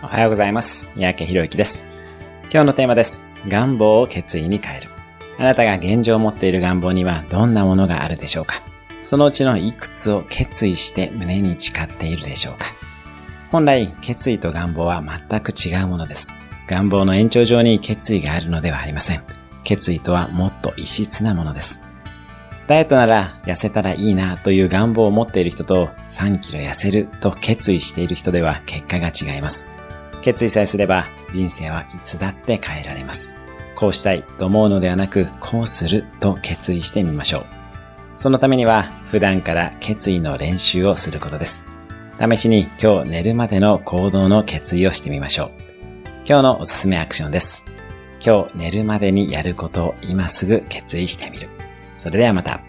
おはようございます。三宅博之です。今日のテーマです。願望を決意に変える。あなたが現状を持っている願望にはどんなものがあるでしょうか？そのうちのいくつを決意して胸に誓っているでしょうか？本来、決意と願望は全く違うものです。願望の延長上に決意があるのではありません。決意とはもっと異質なものです。ダイエットなら痩せたらいいなという願望を持っている人と3キロ痩せると決意している人では結果が違います。決意さえすれば人生はいつだって変えられます。こうしたいと思うのではなく、こうすると決意してみましょう。そのためには普段から決意の練習をすることです。試しに今日寝るまでの行動の決意をしてみましょう。今日のおすすめアクションです。今日寝るまでにやることを今すぐ決意してみる。それではまた。